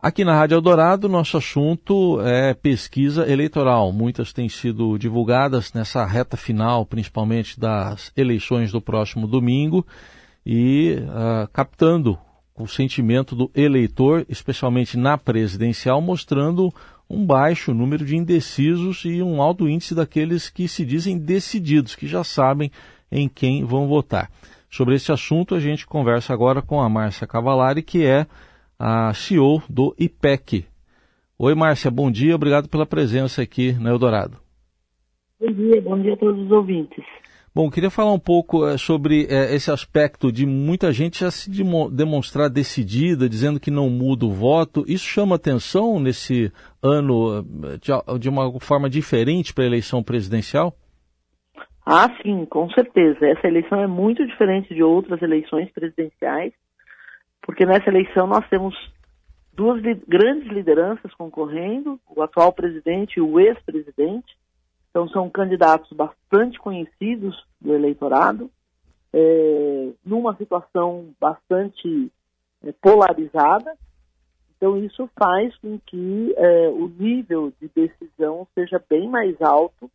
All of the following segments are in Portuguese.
Aqui na Rádio Eldorado, nosso assunto é pesquisa eleitoral. Muitas têm sido divulgadas nessa reta final, principalmente das eleições do próximo domingo, e uh, captando o sentimento do eleitor, especialmente na presidencial, mostrando um baixo número de indecisos e um alto índice daqueles que se dizem decididos, que já sabem em quem vão votar. Sobre esse assunto, a gente conversa agora com a Márcia Cavalari, que é a CEO do IPEC. Oi, Márcia, bom dia, obrigado pela presença aqui no Eldorado. Bom dia, bom dia a todos os ouvintes. Bom, queria falar um pouco é, sobre é, esse aspecto de muita gente já se demonstrar decidida, dizendo que não muda o voto. Isso chama atenção nesse ano de, de uma forma diferente para a eleição presidencial? Ah, sim, com certeza. Essa eleição é muito diferente de outras eleições presidenciais porque nessa eleição nós temos duas li grandes lideranças concorrendo, o atual presidente e o ex-presidente. Então são candidatos bastante conhecidos do eleitorado, é, numa situação bastante é, polarizada. Então isso faz com que é, o nível de decisão seja bem mais alto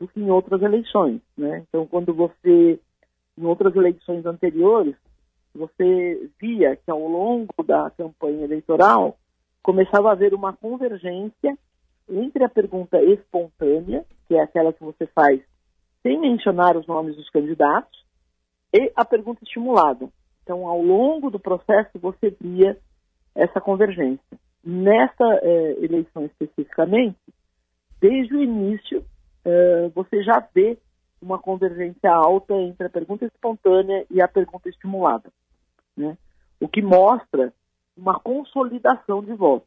do que em outras eleições. Né? Então quando você, em outras eleições anteriores, você via que ao longo da campanha eleitoral começava a haver uma convergência entre a pergunta espontânea, que é aquela que você faz sem mencionar os nomes dos candidatos, e a pergunta estimulada. Então, ao longo do processo, você via essa convergência. Nessa eh, eleição especificamente, desde o início, eh, você já vê uma convergência alta entre a pergunta espontânea e a pergunta estimulada né? o que mostra uma consolidação de voto.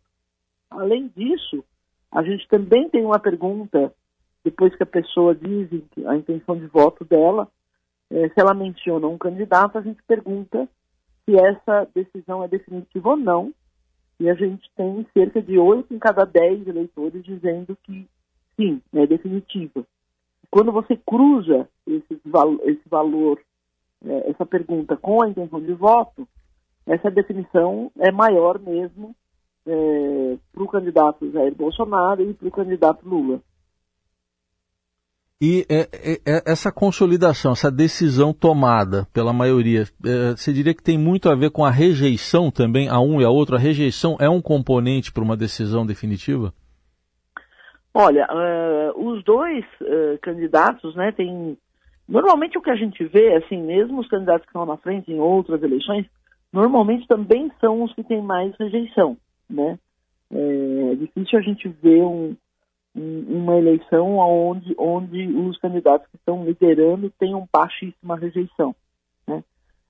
Além disso, a gente também tem uma pergunta, depois que a pessoa diz a intenção de voto dela, é, se ela menciona um candidato, a gente pergunta se essa decisão é definitiva ou não, e a gente tem cerca de oito em cada dez eleitores dizendo que sim, é definitiva. Quando você cruza esse, esse valor é, essa pergunta com a intenção de voto, essa definição é maior mesmo é, para o candidato Jair Bolsonaro e para o candidato Lula. E é, é, é, essa consolidação, essa decisão tomada pela maioria, você diria que tem muito a ver com a rejeição também, a um e a outro? A rejeição é um componente para uma decisão definitiva? Olha, uh, os dois uh, candidatos né, têm Normalmente o que a gente vê, assim, mesmo os candidatos que estão na frente em outras eleições, normalmente também são os que têm mais rejeição, né? É difícil a gente ver um, um, uma eleição onde, onde os candidatos que estão liderando tenham baixíssima rejeição, né?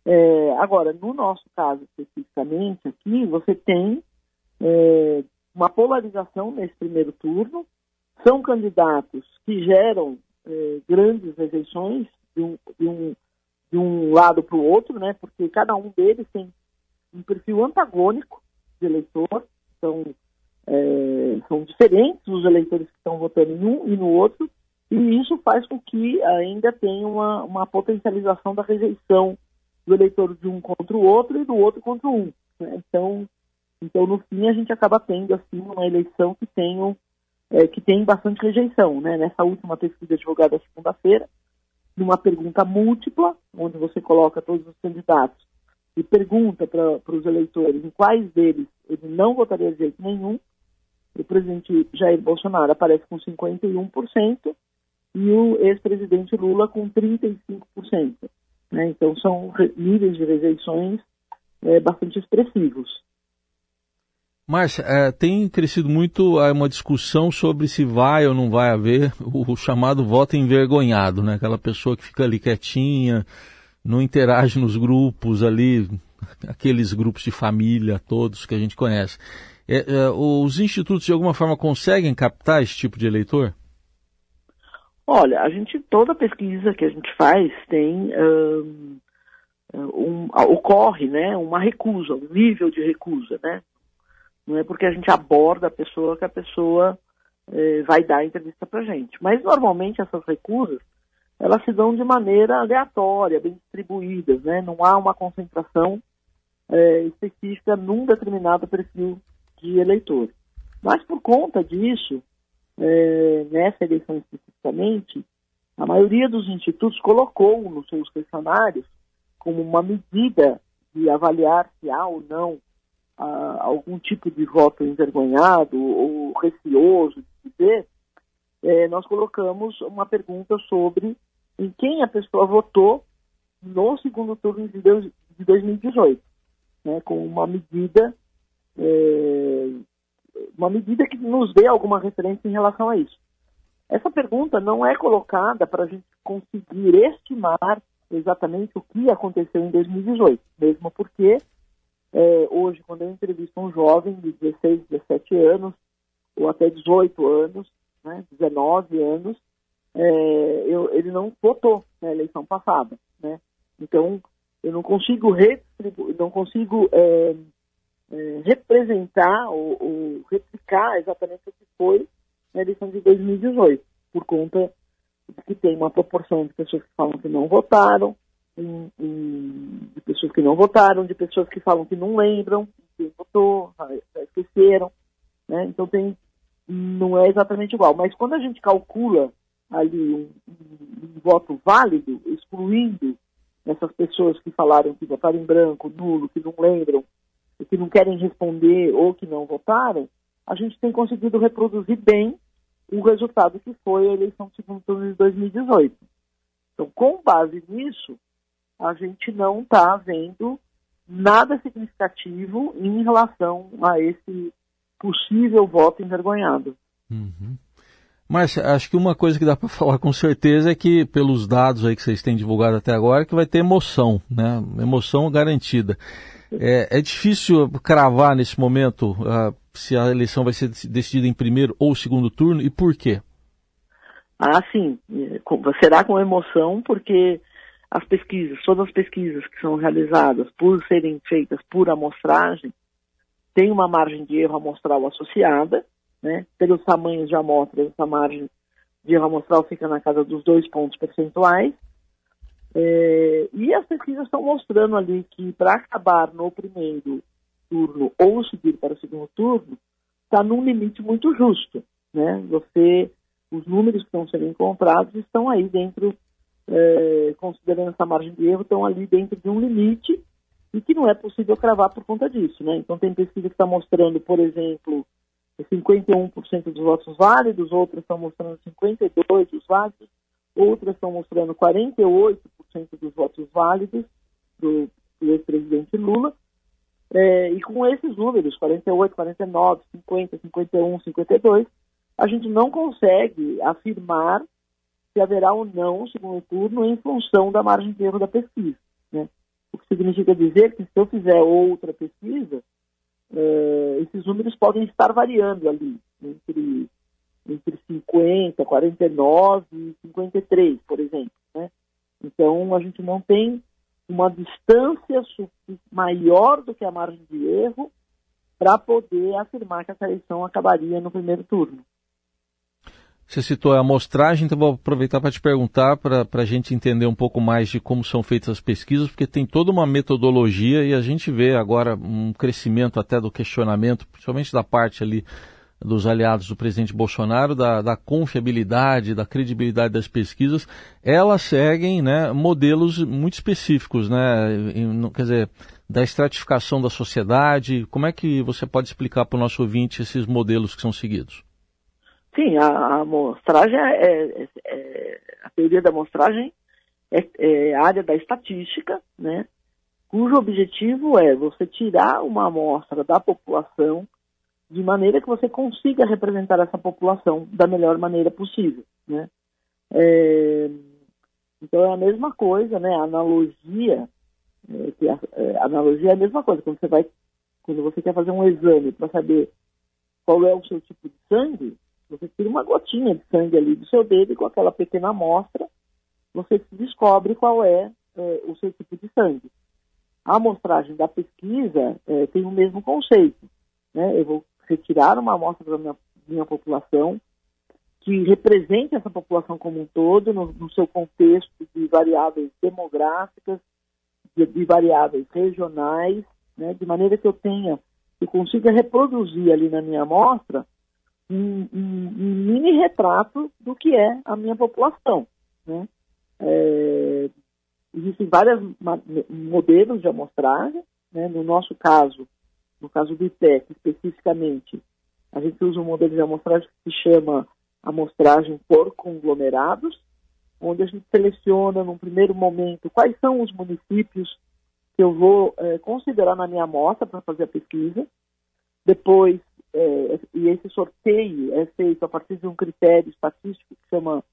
É, agora, no nosso caso especificamente aqui, você tem é, uma polarização nesse primeiro turno, são candidatos que geram é, grandes rejeições de um, de um, de um lado para o outro, né? Porque cada um deles tem um perfil antagônico de eleitor, são, é, são diferentes os eleitores que estão votando em um e no outro, e isso faz com que ainda tenha uma, uma potencialização da rejeição do eleitor de um contra o outro e do outro contra um. Né? Então, então, no fim, a gente acaba tendo assim uma eleição que tem é, que tem bastante rejeição. Né? Nessa última pesquisa divulgada segunda-feira, numa pergunta múltipla, onde você coloca todos os candidatos e pergunta para os eleitores em quais deles ele não votaria de jeito nenhum, o presidente Jair Bolsonaro aparece com 51% e o ex-presidente Lula com 35%. Né? Então são níveis de rejeições é, bastante expressivos. Márcia, é, tem crescido muito é, uma discussão sobre se vai ou não vai haver o, chamado voto envergonhado, né? Aquela pessoa que fica ali quietinha, não interage nos grupos ali, aqueles grupos de família todos que a gente conhece. É, é, os institutos de alguma forma conseguem captar esse tipo de eleitor? Olha, a gente toda pesquisa que a gente faz tem um, um, ocorre, né, uma recusa, um nível de recusa, né? Não é porque a gente aborda a pessoa que a pessoa eh, vai dar a entrevista para gente. Mas normalmente essas recusas elas se dão de maneira aleatória, bem distribuídas, né? Não há uma concentração eh, específica num determinado perfil de eleitor. Mas por conta disso, é, nessa eleição especificamente, a maioria dos institutos colocou nos seus questionários como uma medida de avaliar se há ou não algum tipo de voto envergonhado ou receoso de dizer, é, nós colocamos uma pergunta sobre em quem a pessoa votou no segundo turno de, de 2018, né, com uma medida é, uma medida que nos dê alguma referência em relação a isso. Essa pergunta não é colocada para a gente conseguir estimar exatamente o que aconteceu em 2018, mesmo porque é, hoje, quando eu entrevisto um jovem de 16, 17 anos, ou até 18 anos, né, 19 anos, é, eu, ele não votou na eleição passada. Né? Então, eu não consigo, não consigo é, é, representar ou, ou, replicar exatamente o que foi na eleição de 2018, por conta que tem uma proporção de pessoas que falam que não votaram, em, em, de pessoas que não votaram, de pessoas que falam que não lembram quem votou, esqueceram, né? Então tem, não é exatamente igual. Mas quando a gente calcula ali um, um, um voto válido, excluindo essas pessoas que falaram que votaram em branco, nulo, que não lembram, que não querem responder ou que não votaram, a gente tem conseguido reproduzir bem o resultado que foi a eleição do segundo turno de 2018. Então, com base nisso, a gente não está vendo nada significativo em relação a esse possível voto envergonhado. Uhum. Mas acho que uma coisa que dá para falar com certeza é que, pelos dados aí que vocês têm divulgado até agora, que vai ter emoção, né? Emoção garantida. É, é difícil cravar nesse momento uh, se a eleição vai ser decidida em primeiro ou segundo turno e por quê? Ah, sim. Será com emoção, porque as pesquisas, todas as pesquisas que são realizadas por serem feitas por amostragem, tem uma margem de erro amostral associada, né? Pelos tamanhos de amostras, essa margem de erro amostral fica na casa dos dois pontos percentuais. É, e as pesquisas estão mostrando ali que para acabar no primeiro turno ou seguir para o segundo turno, está num limite muito justo. Né? Você, os números que estão sendo encontrados estão aí dentro, é, considerando essa margem de erro, estão ali dentro de um limite e que não é possível cravar por conta disso. Né? Então tem pesquisa que está mostrando, por exemplo, 51% dos votos válidos, outras estão mostrando 52% dos válidos, outras estão mostrando 48% dos votos válidos do, do ex-presidente Lula. É, e com esses números, 48, 49, 50, 51, 52, a gente não consegue afirmar se haverá ou não o segundo turno em função da margem de erro da pesquisa. Né? O que significa dizer que se eu fizer outra pesquisa, é, esses números podem estar variando ali, entre, entre 50, 49 e 53, por exemplo. Né? Então, a gente não tem uma distância maior do que a margem de erro para poder afirmar que essa eleição acabaria no primeiro turno. Você citou a amostragem, então vou aproveitar para te perguntar, para a gente entender um pouco mais de como são feitas as pesquisas, porque tem toda uma metodologia e a gente vê agora um crescimento até do questionamento, principalmente da parte ali dos aliados do presidente Bolsonaro, da, da, confiabilidade, da credibilidade das pesquisas, elas seguem né, modelos muito específicos, né, em, quer dizer, da estratificação da sociedade. Como é que você pode explicar para o nosso ouvinte esses modelos que são seguidos? Sim, a, a amostragem é, é, é, a teoria da amostragem é, é a área da estatística, né, cujo objetivo é você tirar uma amostra da população de maneira que você consiga representar essa população da melhor maneira possível, né? É, então é a mesma coisa, né? A analogia, é, a, analogia é a mesma coisa. Quando você vai, quando você quer fazer um exame para saber qual é o seu tipo de sangue, você tira uma gotinha de sangue ali do seu dedo e com aquela pequena amostra você descobre qual é, é o seu tipo de sangue. A amostragem da pesquisa é, tem o mesmo conceito. Né? Eu vou retirar uma amostra da minha, minha população que represente essa população como um todo, no, no seu contexto de variáveis demográficas, de, de variáveis regionais, né, de maneira que eu tenha eu consiga reproduzir ali na minha amostra um, um, um mini retrato do que é a minha população. Né? É, existem vários modelos de amostragem. Né? No nosso caso, no caso do IPEC especificamente, a gente usa um modelo de amostragem que se chama amostragem por conglomerados, onde a gente seleciona num primeiro momento quais são os municípios que eu vou é, considerar na minha amostra para fazer a pesquisa. Depois, é, e esse sorteio é feito a partir de um critério estatístico que chama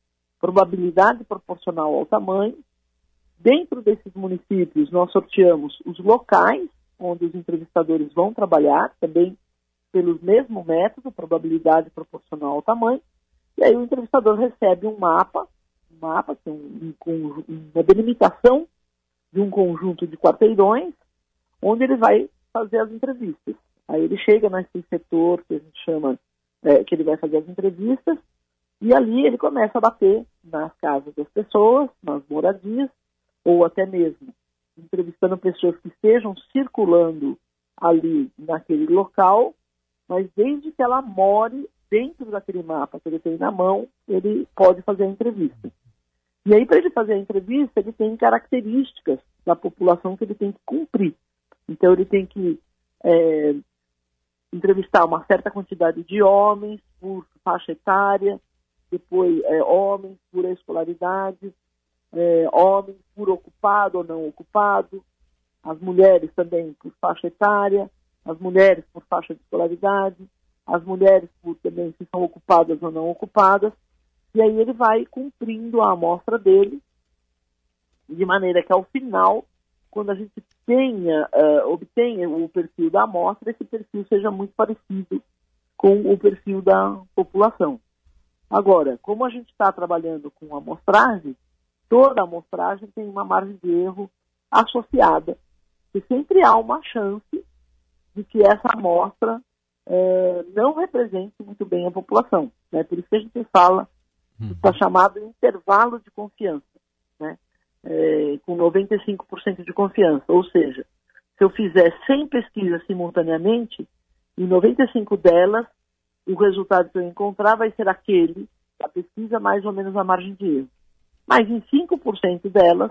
probabilidade proporcional ao tamanho. Dentro desses municípios, nós sorteamos os locais onde os entrevistadores vão trabalhar, também pelo mesmo método, probabilidade proporcional ao tamanho. E aí o entrevistador recebe um mapa, um mapa, que é um, um, uma delimitação de um conjunto de quarteirões, onde ele vai fazer as entrevistas. Aí ele chega nesse setor que a gente chama, é, que ele vai fazer as entrevistas, e ali ele começa a bater nas casas das pessoas, nas moradias, ou até mesmo entrevistando pessoas que estejam circulando ali naquele local, mas desde que ela more dentro daquele mapa que ele tem na mão, ele pode fazer a entrevista. E aí, para ele fazer a entrevista, ele tem características da população que ele tem que cumprir. Então, ele tem que é, entrevistar uma certa quantidade de homens por faixa etária, depois é, homens por escolaridade, é, homens por ocupado ou não ocupado, as mulheres também por faixa etária, as mulheres por faixa de escolaridade, as mulheres por também se são ocupadas ou não ocupadas, e aí ele vai cumprindo a amostra dele, de maneira que ao final, quando a gente tenha, uh, obtenha o perfil da amostra, esse perfil seja muito parecido com o perfil da população. Agora, como a gente está trabalhando com amostragem, toda amostragem tem uma margem de erro associada. E sempre há uma chance de que essa amostra é, não represente muito bem a população. Né? Por isso que a gente fala, está uhum. chamado intervalo de confiança, né? É, com 95% de confiança. Ou seja, se eu fizer 100 pesquisas simultaneamente, em 95 delas, o resultado que eu encontrar vai ser aquele da pesquisa mais ou menos a margem de erro mas em 5% delas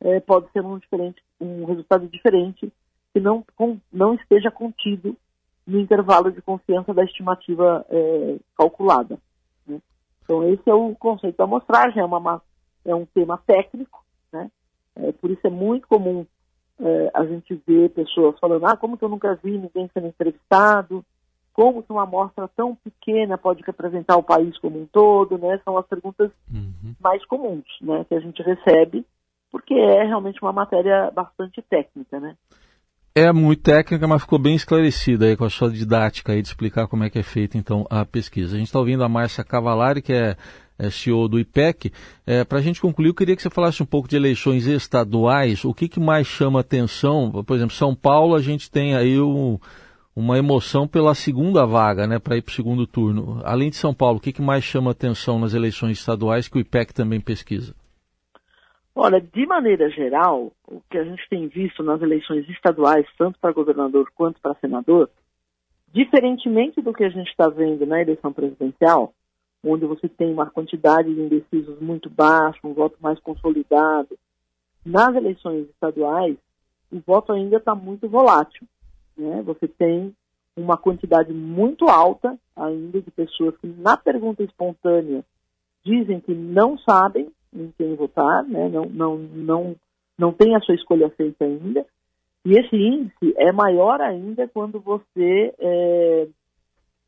é, pode ser um, diferente, um resultado diferente que não, com, não esteja contido no intervalo de confiança da estimativa é, calculada. Né? Então esse é o conceito da amostragem, é, uma, é um tema técnico? É, por isso é muito comum é, a gente ver pessoas falando, ah, como que eu nunca vi ninguém sendo entrevistado, como que uma amostra tão pequena pode representar o país como um todo, né? São as perguntas uhum. mais comuns, né, que a gente recebe, porque é realmente uma matéria bastante técnica, né? É muito técnica, mas ficou bem esclarecida aí com a sua didática aí de explicar como é que é feita então a pesquisa. A gente está ouvindo a Márcia Cavalari, que é, é CEO do IPEC. É, Para a gente concluir, eu queria que você falasse um pouco de eleições estaduais. O que, que mais chama atenção? Por exemplo, São Paulo, a gente tem aí. Um uma emoção pela segunda vaga, né, para ir para o segundo turno. Além de São Paulo, o que, que mais chama atenção nas eleições estaduais que o IPEC também pesquisa? Olha, de maneira geral, o que a gente tem visto nas eleições estaduais, tanto para governador quanto para senador, diferentemente do que a gente está vendo na eleição presidencial, onde você tem uma quantidade de indecisos muito baixa, um voto mais consolidado, nas eleições estaduais, o voto ainda está muito volátil. Né? Você tem uma quantidade muito alta ainda de pessoas que na pergunta espontânea dizem que não sabem em quem votar, né? não, não, não, não tem a sua escolha feita ainda. E esse índice é maior ainda quando você é,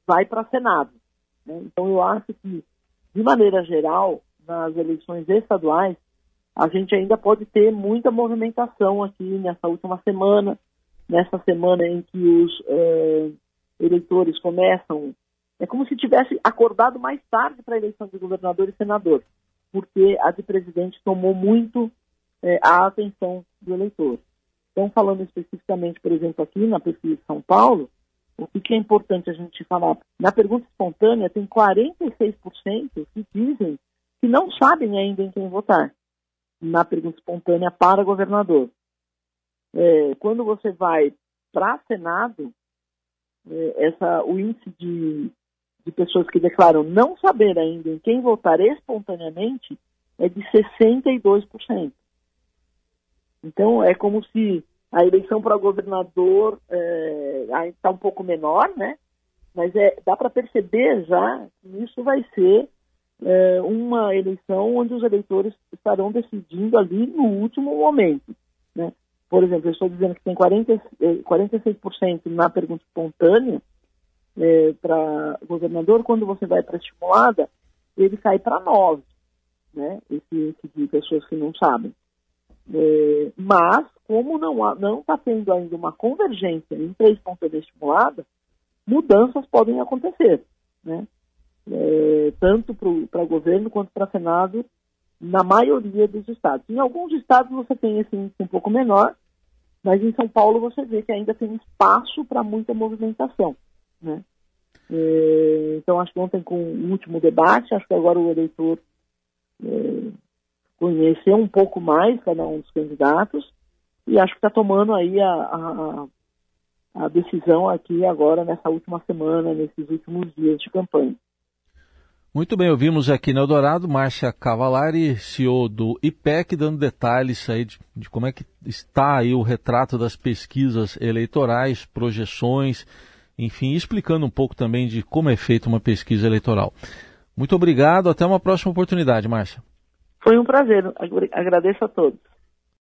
vai para Senado. Né? Então eu acho que, de maneira geral, nas eleições estaduais, a gente ainda pode ter muita movimentação aqui nessa última semana nessa semana em que os é, eleitores começam, é como se tivesse acordado mais tarde para a eleição de governador e senador, porque a de presidente tomou muito é, a atenção do eleitor. Então, falando especificamente, por exemplo, aqui na pesquisa de São Paulo, o que é importante a gente falar? Na pergunta espontânea, tem 46% que dizem que não sabem ainda em quem votar na pergunta espontânea para governador. É, quando você vai para Senado, é, essa, o índice de, de pessoas que declaram não saber ainda em quem votar espontaneamente é de 62%. Então, é como se a eleição para governador é, está um pouco menor, né? Mas é, dá para perceber já que isso vai ser é, uma eleição onde os eleitores estarão decidindo ali no último momento. Né? Por exemplo, eu estou dizendo que tem 40, 46% é, na pergunta espontânea é, para governador, quando você vai para estimulada, ele cai para 9%, né? esse de pessoas que não sabem. É, mas, como não está tendo ainda uma convergência em três pontos de estimulada, mudanças podem acontecer, né? É, tanto para governo quanto para Senado, na maioria dos estados. Em alguns estados você tem esse índice um pouco menor, mas em São Paulo você vê que ainda tem espaço para muita movimentação. Né? É, então, acho que ontem, com o último debate, acho que agora o eleitor é, conheceu um pouco mais cada um dos candidatos e acho que está tomando aí a, a, a decisão aqui agora nessa última semana, nesses últimos dias de campanha. Muito bem, ouvimos aqui no Eldorado Márcia Cavalari, CEO do IPEC, dando detalhes aí de, de, como é que está aí o retrato das pesquisas eleitorais, projeções, enfim, explicando um pouco também de como é feita uma pesquisa eleitoral. Muito obrigado, até uma próxima oportunidade, Márcia. Foi um prazer, agradeço a todos.